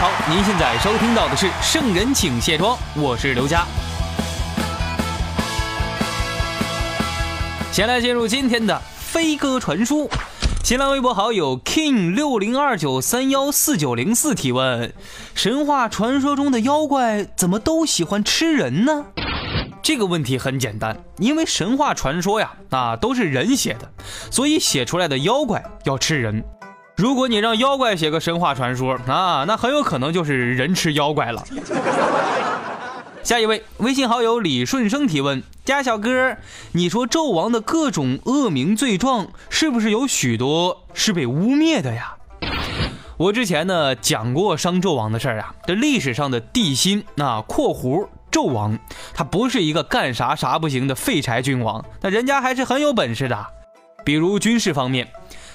好，您现在收听到的是《圣人请卸妆》，我是刘佳。先来进入今天的飞鸽传书。新浪微博好友 king 六零二九三幺四九零四提问：神话传说中的妖怪怎么都喜欢吃人呢？这个问题很简单，因为神话传说呀，啊都是人写的，所以写出来的妖怪要吃人。如果你让妖怪写个神话传说啊，那很有可能就是人吃妖怪了。下一位微信好友李顺生提问：家小哥，你说纣王的各种恶名罪状，是不是有许多是被污蔑的呀？我之前呢讲过商纣王的事儿啊，这历史上的帝辛啊（括弧纣王），他不是一个干啥啥不行的废柴君王，那人家还是很有本事的，比如军事方面。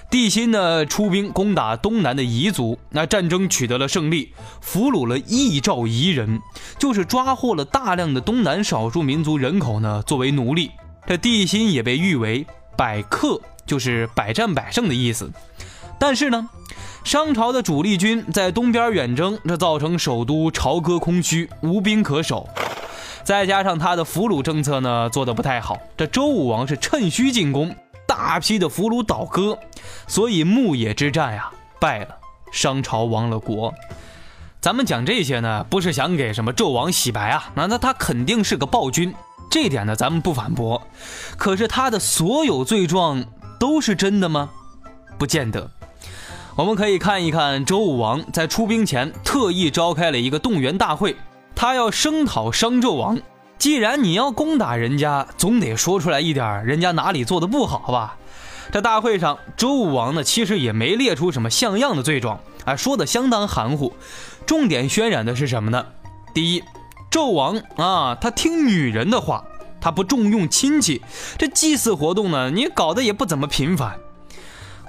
帝辛呢出兵攻打东南的彝族，那战争取得了胜利，俘虏了异兆彝人，就是抓获了大量的东南少数民族人口呢作为奴隶。这帝辛也被誉为百克，就是百战百胜的意思。但是呢，商朝的主力军在东边远征，这造成首都朝歌空虚，无兵可守。再加上他的俘虏政策呢做得不太好，这周武王是趁虚进攻。大批的俘虏倒戈，所以牧野之战呀败了，商朝亡了国。咱们讲这些呢，不是想给什么纣王洗白啊，那那他肯定是个暴君，这点呢咱们不反驳。可是他的所有罪状都是真的吗？不见得。我们可以看一看周武王在出兵前特意召开了一个动员大会，他要声讨商纣王。既然你要攻打人家，总得说出来一点人家哪里做的不好吧？这大会上，周武王呢，其实也没列出什么像样的罪状，啊，说的相当含糊。重点渲染的是什么呢？第一，纣王啊，他听女人的话，他不重用亲戚，这祭祀活动呢，你搞得也不怎么频繁。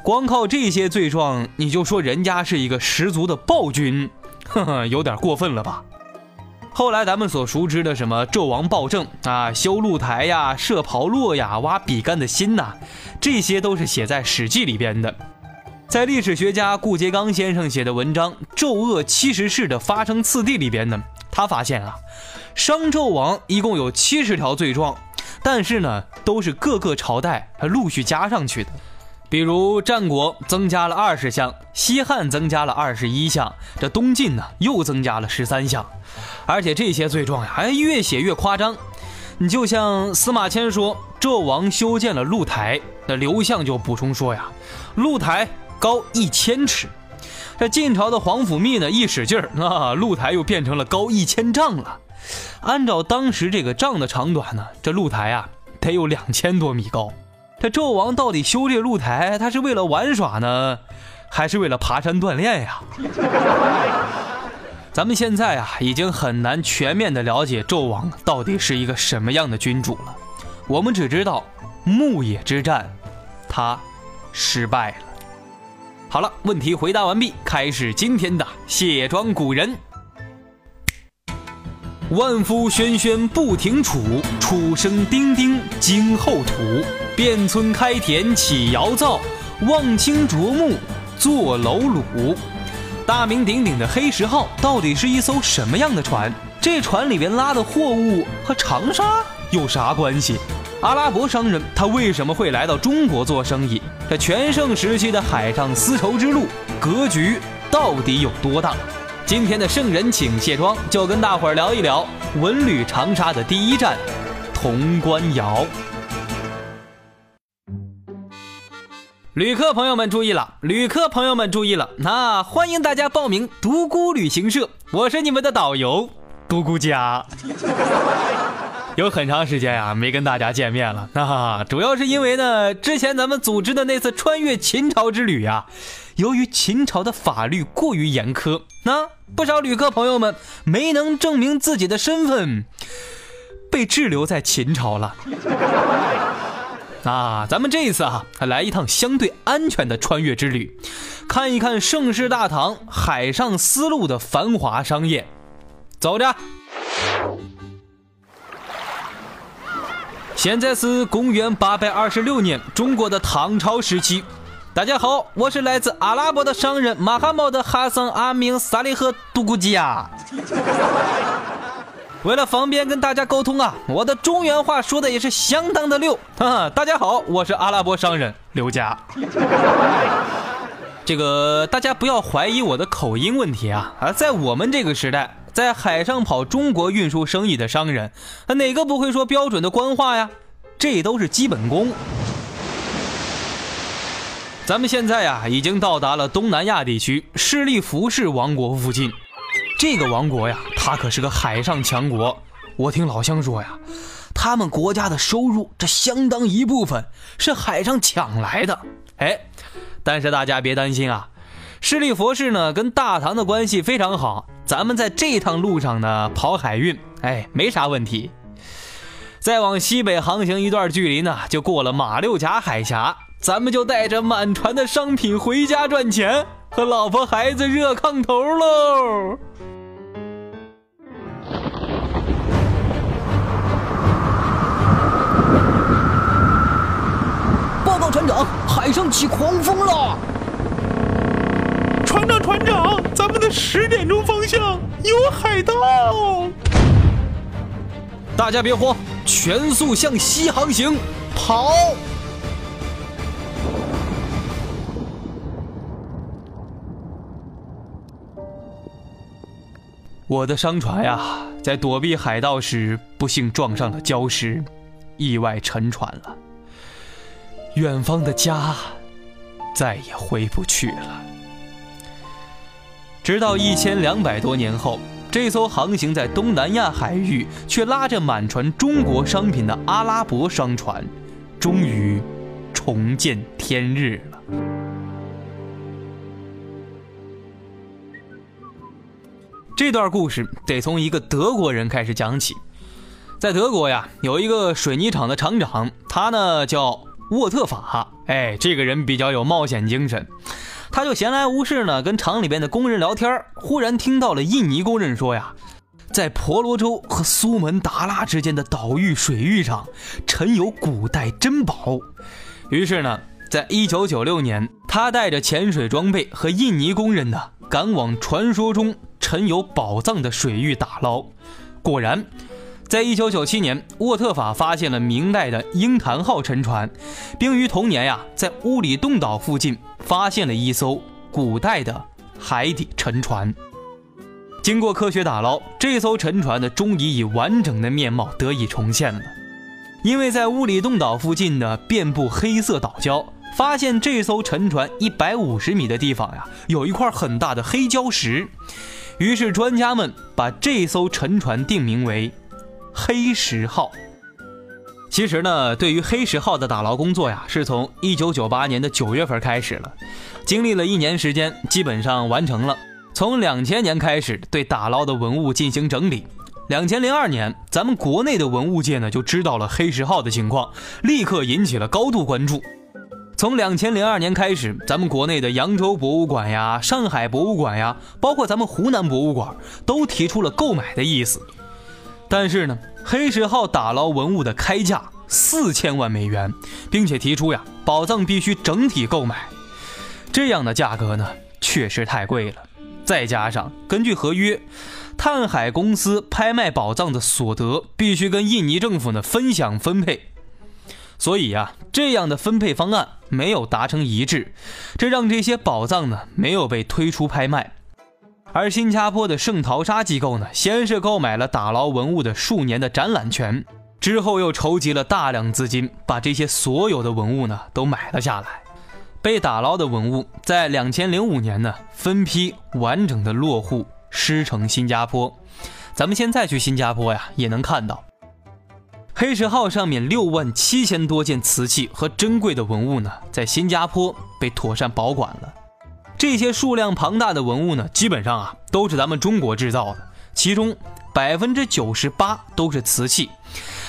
光靠这些罪状，你就说人家是一个十足的暴君，呵呵，有点过分了吧？后来咱们所熟知的什么纣王暴政啊，修露台呀，设炮烙呀，挖比干的心呐，这些都是写在《史记》里边的。在历史学家顾颉刚先生写的文章《纣恶七十事的发生次第》里边呢，他发现啊，商纣王一共有七十条罪状，但是呢，都是各个朝代他陆续加上去的。比如战国增加了二十项，西汉增加了二十一项，这东晋呢又增加了十三项，而且这些罪状呀还越写越夸张。你就像司马迁说纣王修建了露台，那刘向就补充说呀，露台高一千尺。这晋朝的皇甫谧呢一使劲儿啊，露台又变成了高一千丈了。按照当时这个丈的长短呢，这露台啊得有两千多米高。这纣王到底修这露台，他是为了玩耍呢，还是为了爬山锻炼呀？咱们现在啊，已经很难全面的了解纣王到底是一个什么样的君主了。我们只知道牧野之战，他失败了。好了，问题回答完毕，开始今天的卸妆古人。万夫喧喧不停杵，楚声丁丁惊后土。遍村开田起窑灶，望清啄木坐楼橹。大名鼎鼎的黑石号到底是一艘什么样的船？这船里边拉的货物和长沙有啥关系？阿拉伯商人他为什么会来到中国做生意？这全盛时期的海上丝绸之路格局到底有多大？今天的圣人请卸妆，就跟大伙儿聊一聊文旅长沙的第一站潼关窑。旅客朋友们注意了，旅客朋友们注意了，那欢迎大家报名独孤旅行社，我是你们的导游独孤家。有很长时间呀没跟大家见面了，那 主要是因为呢，之前咱们组织的那次穿越秦朝之旅呀，由于秦朝的法律过于严苛，那不少旅客朋友们没能证明自己的身份，被滞留在秦朝了。啊，咱们这一次啊，来一趟相对安全的穿越之旅，看一看盛世大唐海上丝路的繁华商业。走着。现在是公元八百二十六年，中国的唐朝时期。大家好，我是来自阿拉伯的商人马哈茂德·哈桑·阿明·萨利赫·杜古吉亚。为了方便跟大家沟通啊，我的中原话说的也是相当的溜。哈哈，大家好，我是阿拉伯商人刘佳。这个大家不要怀疑我的口音问题啊！啊，在我们这个时代。在海上跑中国运输生意的商人，哪个不会说标准的官话呀？这都是基本功。咱们现在呀，已经到达了东南亚地区势力服饰王国附近。这个王国呀，他可是个海上强国。我听老乡说呀，他们国家的收入，这相当一部分是海上抢来的。哎，但是大家别担心啊。势力佛氏呢，跟大唐的关系非常好。咱们在这趟路上呢，跑海运，哎，没啥问题。再往西北航行一段距离呢，就过了马六甲海峡，咱们就带着满船的商品回家赚钱，和老婆孩子热炕头喽。船长，海上起狂风了。船长，船长，咱们的十点钟方向有海盗！大家别慌，全速向西航行，跑！我的商船呀，在躲避海盗时，不幸撞上了礁石，意外沉船了。远方的家，再也回不去了。直到一千两百多年后，这艘航行在东南亚海域却拉着满船中国商品的阿拉伯商船，终于重见天日了。这段故事得从一个德国人开始讲起。在德国呀，有一个水泥厂的厂长，他呢叫沃特法。哎，这个人比较有冒险精神。他就闲来无事呢，跟厂里边的工人聊天忽然听到了印尼工人说呀，在婆罗洲和苏门答腊之间的岛屿水域上，沉有古代珍宝。于是呢，在一九九六年，他带着潜水装备和印尼工人呢，赶往传说中沉有宝藏的水域打捞。果然。在一九九七年，沃特法发现了明代的鹰潭号沉船，并于同年呀，在乌里洞岛附近发现了一艘古代的海底沉船。经过科学打捞，这艘沉船的终于以完整的面貌得以重现了。因为在乌里洞岛附近的遍布黑色岛礁，发现这艘沉船一百五十米的地方呀，有一块很大的黑礁石，于是专家们把这艘沉船定名为。黑石号，其实呢，对于黑石号的打捞工作呀，是从一九九八年的九月份开始了，经历了一年时间，基本上完成了。从两千年开始对打捞的文物进行整理，两千零二年，咱们国内的文物界呢就知道了黑石号的情况，立刻引起了高度关注。从两千零二年开始，咱们国内的扬州博物馆呀、上海博物馆呀，包括咱们湖南博物馆，都提出了购买的意思。但是呢，黑石号打捞文物的开价四千万美元，并且提出呀，宝藏必须整体购买。这样的价格呢，确实太贵了。再加上根据合约，探海公司拍卖宝藏的所得必须跟印尼政府呢分享分配，所以呀，这样的分配方案没有达成一致，这让这些宝藏呢没有被推出拍卖。而新加坡的圣淘沙机构呢，先是购买了打捞文物的数年的展览权，之后又筹集了大量资金，把这些所有的文物呢都买了下来。被打捞的文物在两千零五年呢分批完整的落户狮城新加坡。咱们现在去新加坡呀，也能看到黑石号上面六万七千多件瓷器和珍贵的文物呢，在新加坡被妥善保管了。这些数量庞大的文物呢，基本上啊都是咱们中国制造的，其中百分之九十八都是瓷器，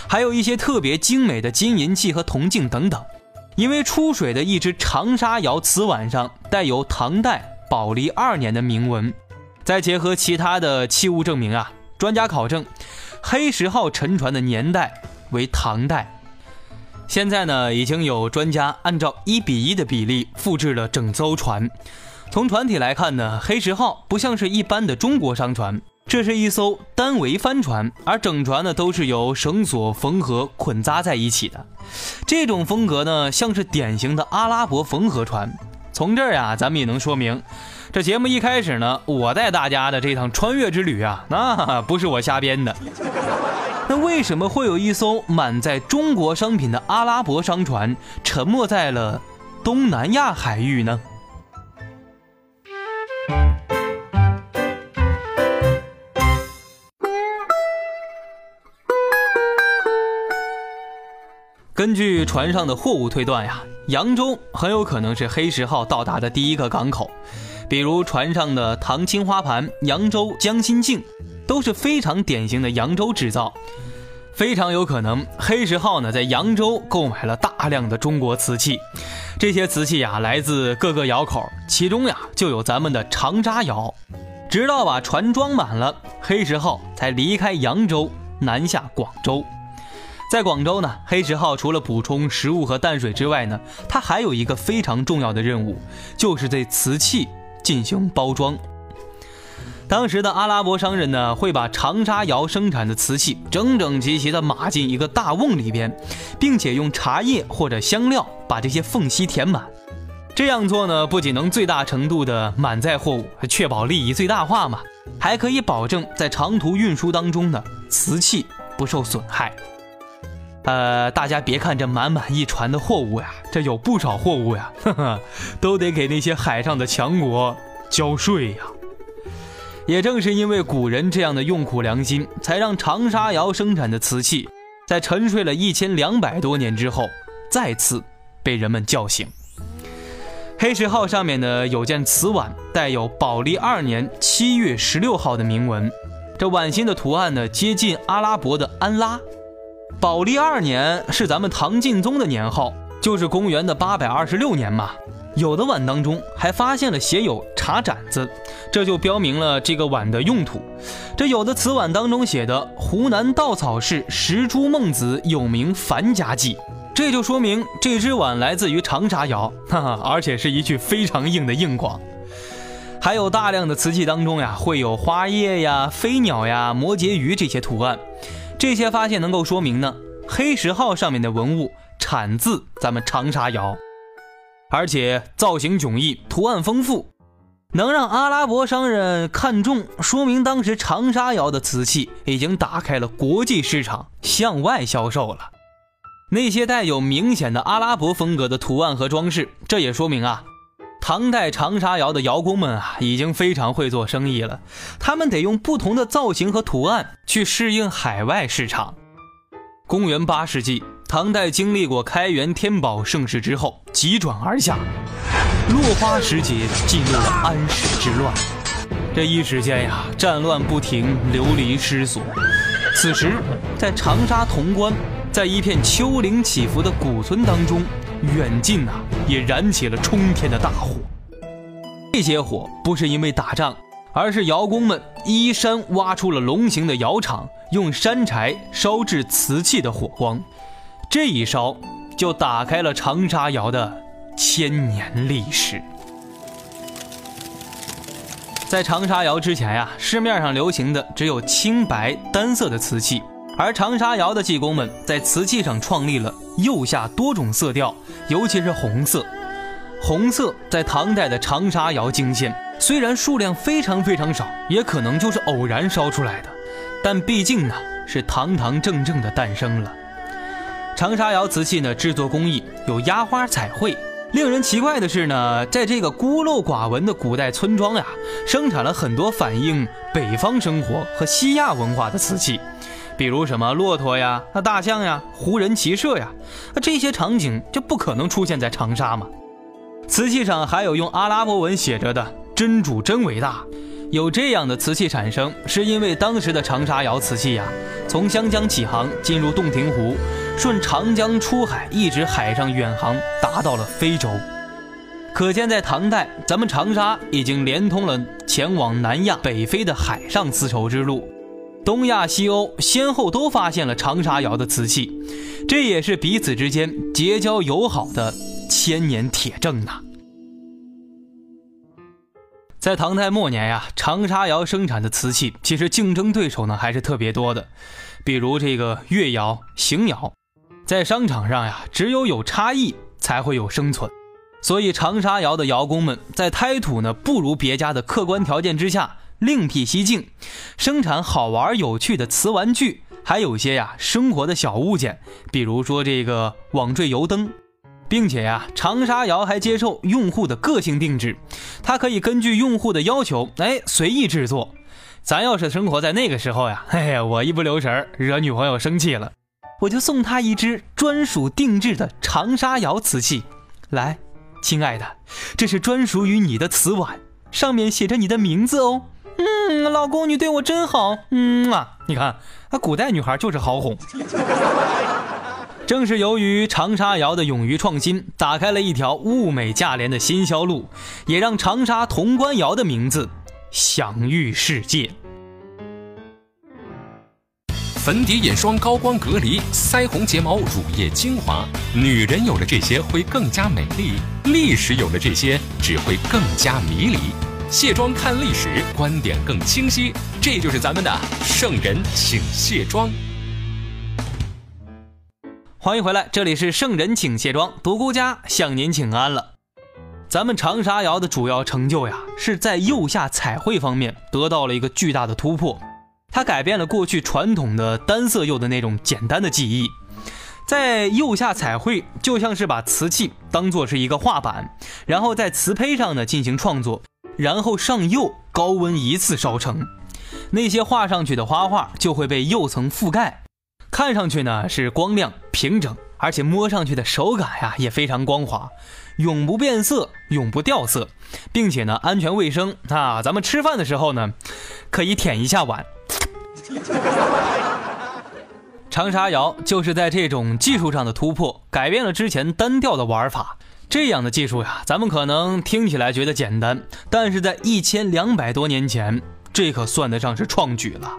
还有一些特别精美的金银器和铜镜等等。因为出水的一只长沙窑瓷碗上带有唐代宝历二年的铭文，再结合其他的器物证明啊，专家考证，黑石号沉船的年代。为唐代，现在呢，已经有专家按照一比一的比例复制了整艘船。从船体来看呢，黑石号不像是一般的中国商船，这是一艘单桅帆船，而整船呢都是由绳索缝合捆扎在一起的。这种风格呢，像是典型的阿拉伯缝合船。从这儿呀，咱们也能说明，这节目一开始呢，我带大家的这趟穿越之旅啊，那不是我瞎编的。那为什么会有一艘满载中国商品的阿拉伯商船沉没在了东南亚海域呢？根据船上的货物推断呀，扬州很有可能是黑石号到达的第一个港口，比如船上的唐青花盘、扬州江心镜。都是非常典型的扬州制造，非常有可能黑石号呢在扬州购买了大量的中国瓷器，这些瓷器呀来自各个窑口，其中呀就有咱们的长沙窑。直到把船装满了，黑石号才离开扬州南下广州。在广州呢，黑石号除了补充食物和淡水之外呢，它还有一个非常重要的任务，就是对瓷器进行包装。当时的阿拉伯商人呢，会把长沙窑生产的瓷器整整齐齐地码进一个大瓮里边，并且用茶叶或者香料把这些缝隙填满。这样做呢，不仅能最大程度的满载货物，确保利益最大化嘛，还可以保证在长途运输当中的瓷器不受损害。呃，大家别看这满满一船的货物呀，这有不少货物呀，呵呵，都得给那些海上的强国交税呀。也正是因为古人这样的用苦良心，才让长沙窑生产的瓷器，在沉睡了一千两百多年之后，再次被人们叫醒。黑石号上面呢有件瓷碗，带有宝历二年七月十六号的铭文，这碗心的图案呢接近阿拉伯的安拉。宝历二年是咱们唐敬宗的年号，就是公元的八百二十六年嘛。有的碗当中还发现了写有茶盏子，这就标明了这个碗的用途。这有的瓷碗当中写的湖南稻草市石珠孟子有名樊家记，这就说明这只碗来自于长沙窑，哈哈，而且是一具非常硬的硬广。还有大量的瓷器当中呀，会有花叶呀、飞鸟呀、摩羯鱼这些图案，这些发现能够说明呢，黑石号上面的文物产自咱们长沙窑。而且造型迥异，图案丰富，能让阿拉伯商人看中，说明当时长沙窑的瓷器已经打开了国际市场，向外销售了。那些带有明显的阿拉伯风格的图案和装饰，这也说明啊，唐代长沙窑的窑工们啊，已经非常会做生意了。他们得用不同的造型和图案去适应海外市场。公元八世纪。唐代经历过开元天宝盛世之后，急转而下，落花时节进入了安史之乱。这一时间呀，战乱不停，流离失所。此时，在长沙潼关，在一片丘陵起伏的古村当中，远近呐也燃起了冲天的大火。这些火不是因为打仗，而是窑工们依山挖出了龙形的窑厂，用山柴烧制瓷器的火光。这一烧，就打开了长沙窑的千年历史。在长沙窑之前呀，市面上流行的只有青白单色的瓷器，而长沙窑的技工们在瓷器上创立了釉下多种色调，尤其是红色。红色在唐代的长沙窑惊现，虽然数量非常非常少，也可能就是偶然烧出来的，但毕竟呢是堂堂正正的诞生了。长沙窑瓷器呢，制作工艺有压花彩绘。令人奇怪的是呢，在这个孤陋寡闻的古代村庄呀，生产了很多反映北方生活和西亚文化的瓷器，比如什么骆驼呀、那大象呀、胡人骑射呀，那这些场景就不可能出现在长沙嘛。瓷器上还有用阿拉伯文写着的“真主真伟大”，有这样的瓷器产生，是因为当时的长沙窑瓷器呀，从湘江起航，进入洞庭湖，顺长江出海，一直海上远航，达到了非洲。可见在唐代，咱们长沙已经连通了前往南亚、北非的海上丝绸之路。东亚、西欧先后都发现了长沙窑的瓷器，这也是彼此之间结交友好的千年铁证呐。在唐代末年呀，长沙窑生产的瓷器其实竞争对手呢还是特别多的，比如这个越窑、邢窑，在商场上呀，只有有差异才会有生存，所以长沙窑的窑工们在胎土呢不如别家的客观条件之下。另辟蹊径，生产好玩有趣的瓷玩具，还有些呀生活的小物件，比如说这个网坠油灯，并且呀长沙窑还接受用户的个性定制，它可以根据用户的要求，哎随意制作。咱要是生活在那个时候呀，嘿嘿，我一不留神惹女朋友生气了，我就送她一只专属定制的长沙窑瓷器。来，亲爱的，这是专属于你的瓷碗，上面写着你的名字哦。嗯，老公，你对我真好。嗯啊，你看，啊，古代女孩就是好哄。正是由于长沙窑的勇于创新，打开了一条物美价廉的新销路，也让长沙潼关窑的名字享誉世界。粉底、眼霜、高光隔离、腮红、睫毛、乳液、精华，女人有了这些会更加美丽，历史有了这些只会更加迷离。卸妆看历史，观点更清晰。这就是咱们的圣人请卸妆。欢迎回来，这里是圣人请卸妆，独孤家向您请安了。咱们长沙窑的主要成就呀，是在釉下彩绘方面得到了一个巨大的突破。它改变了过去传统的单色釉的那种简单的技艺，在釉下彩绘就像是把瓷器当做是一个画板，然后在瓷胚上呢进行创作。然后上釉，高温一次烧成，那些画上去的花画就会被釉层覆盖，看上去呢是光亮平整，而且摸上去的手感呀也非常光滑，永不变色，永不掉色，并且呢安全卫生啊，咱们吃饭的时候呢可以舔一下碗。长沙窑就是在这种技术上的突破，改变了之前单调的玩法。这样的技术呀，咱们可能听起来觉得简单，但是在一千两百多年前，这可算得上是创举了。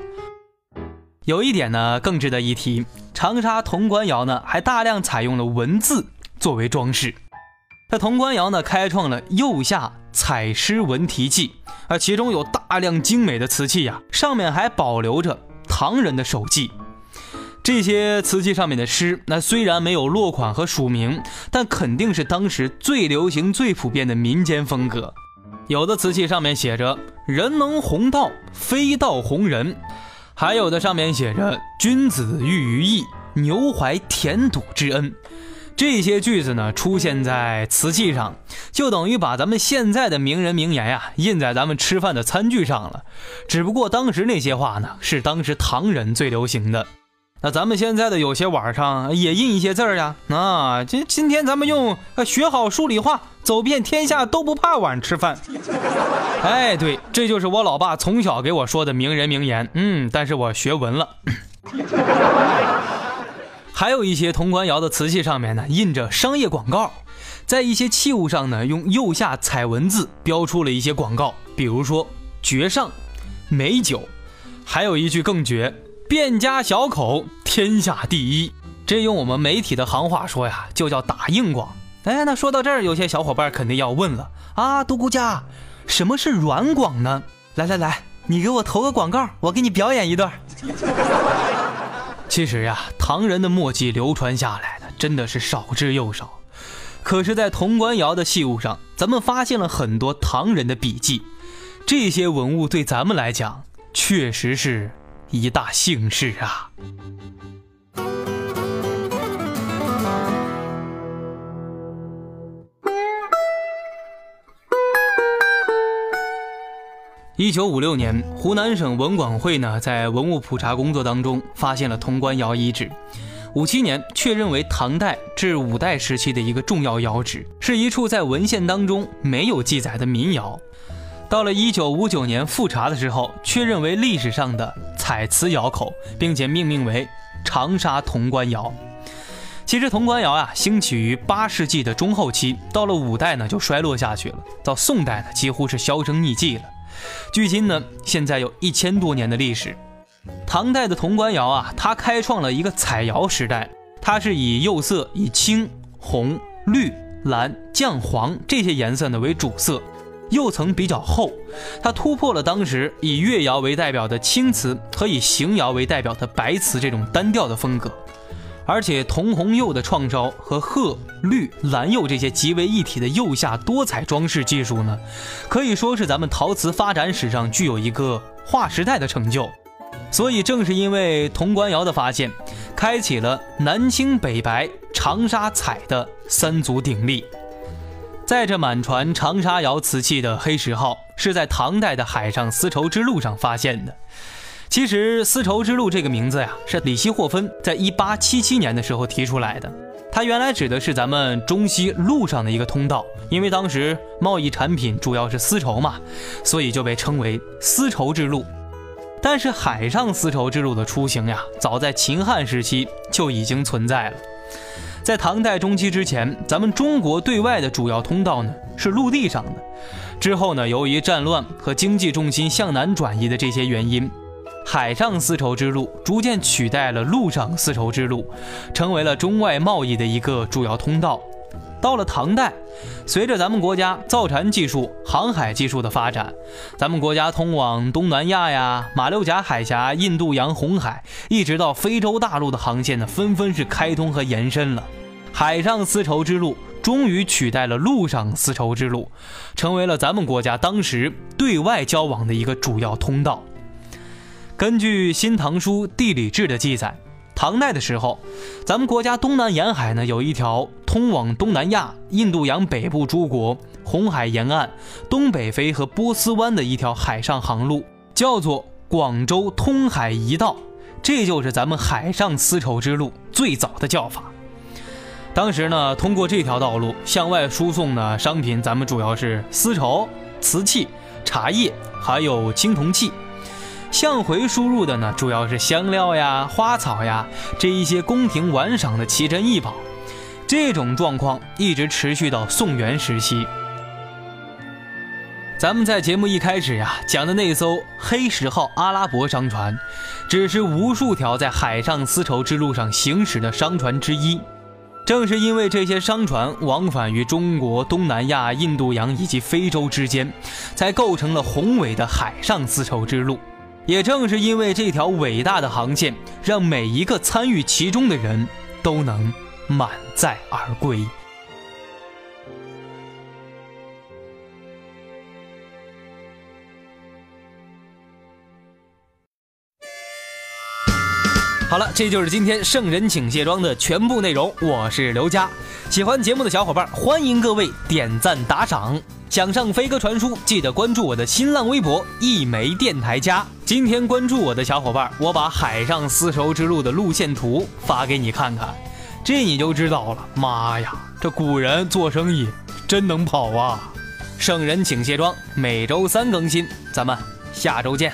有一点呢，更值得一提，长沙潼关窑呢，还大量采用了文字作为装饰。在潼关窑呢，开创了釉下彩诗文题记，啊，其中有大量精美的瓷器呀，上面还保留着唐人的手迹。这些瓷器上面的诗，那虽然没有落款和署名，但肯定是当时最流行、最普遍的民间风格。有的瓷器上面写着“人能弘道，非道弘人”，还有的上面写着“君子喻于义，牛怀田土之恩”。这些句子呢，出现在瓷器上，就等于把咱们现在的名人名言呀印在咱们吃饭的餐具上了。只不过当时那些话呢，是当时唐人最流行的。那咱们现在的有些碗上也印一些字儿呀，啊，今今天咱们用学好数理化，走遍天下都不怕碗吃饭。哎，对，这就是我老爸从小给我说的名人名言。嗯，但是我学文了。还有一些潼关窑的瓷器上面呢，印着商业广告，在一些器物上呢，用釉下彩文字标出了一些广告，比如说绝上、美酒，还有一句更绝。卞家小口，天下第一。这用我们媒体的行话说呀，就叫打硬广。哎，那说到这儿，有些小伙伴肯定要问了啊，独孤家，什么是软广呢？来来来，你给我投个广告，我给你表演一段。其实呀，唐人的墨迹流传下来的真的是少之又少。可是，在潼关窑的器物上，咱们发现了很多唐人的笔记。这些文物对咱们来讲，确实是。一大幸事啊！一九五六年，湖南省文管会呢在文物普查工作当中发现了潼关窑遗址。五七年确认为唐代至五代时期的一个重要窑址，是一处在文献当中没有记载的民窑。到了一九五九年复查的时候，确认为历史上的彩瓷窑口，并且命名为长沙潼关窑。其实潼关窑啊，兴起于八世纪的中后期，到了五代呢就衰落下去了，到宋代呢几乎是销声匿迹了。距今呢，现在有一千多年的历史。唐代的潼关窑啊，它开创了一个彩窑时代，它是以釉色以青、红、绿、蓝、酱黄这些颜色呢为主色。釉层比较厚，它突破了当时以越窑为代表的青瓷和以邢窑为代表的白瓷这种单调的风格，而且铜红釉的创烧和褐、绿、蓝釉这些极为一体的釉下多彩装饰技术呢，可以说是咱们陶瓷发展史上具有一个划时代的成就。所以正是因为潼关窑的发现，开启了南青北白、长沙彩的三足鼎立。载着满船长沙窑瓷器的黑石号，是在唐代的海上丝绸之路上发现的。其实，丝绸之路这个名字呀，是里希霍芬在一八七七年的时候提出来的。它原来指的是咱们中西路上的一个通道，因为当时贸易产品主要是丝绸嘛，所以就被称为丝绸之路。但是，海上丝绸之路的雏形呀，早在秦汉时期就已经存在了。在唐代中期之前，咱们中国对外的主要通道呢是陆地上的。之后呢，由于战乱和经济重心向南转移的这些原因，海上丝绸之路逐渐取代了陆上丝绸之路，成为了中外贸易的一个主要通道。到了唐代，随着咱们国家造船技术、航海技术的发展，咱们国家通往东南亚呀、马六甲海峡、印度洋、红海，一直到非洲大陆的航线呢，纷纷是开通和延伸了。海上丝绸之路终于取代了陆上丝绸之路，成为了咱们国家当时对外交往的一个主要通道。根据《新唐书·地理志》的记载。唐代的时候，咱们国家东南沿海呢有一条通往东南亚、印度洋北部诸国、红海沿岸、东北非和波斯湾的一条海上航路，叫做广州通海一道，这就是咱们海上丝绸之路最早的叫法。当时呢，通过这条道路向外输送的商品，咱们主要是丝绸、瓷器、茶叶，还有青铜器。向回输入的呢，主要是香料呀、花草呀这一些宫廷玩赏的奇珍异宝。这种状况一直持续到宋元时期。咱们在节目一开始呀讲的那艘黑石号阿拉伯商船，只是无数条在海上丝绸之路上行驶的商船之一。正是因为这些商船往返于中国、东南亚、印度洋以及非洲之间，才构成了宏伟的海上丝绸之路。也正是因为这条伟大的航线，让每一个参与其中的人都能满载而归。好了，这就是今天圣人请卸妆的全部内容。我是刘佳，喜欢节目的小伙伴，欢迎各位点赞打赏。想上飞鸽传书，记得关注我的新浪微博一枚电台家。今天关注我的小伙伴，我把海上丝绸之路的路线图发给你看看，这你就知道了。妈呀，这古人做生意真能跑啊！圣人请卸妆，每周三更新，咱们下周见。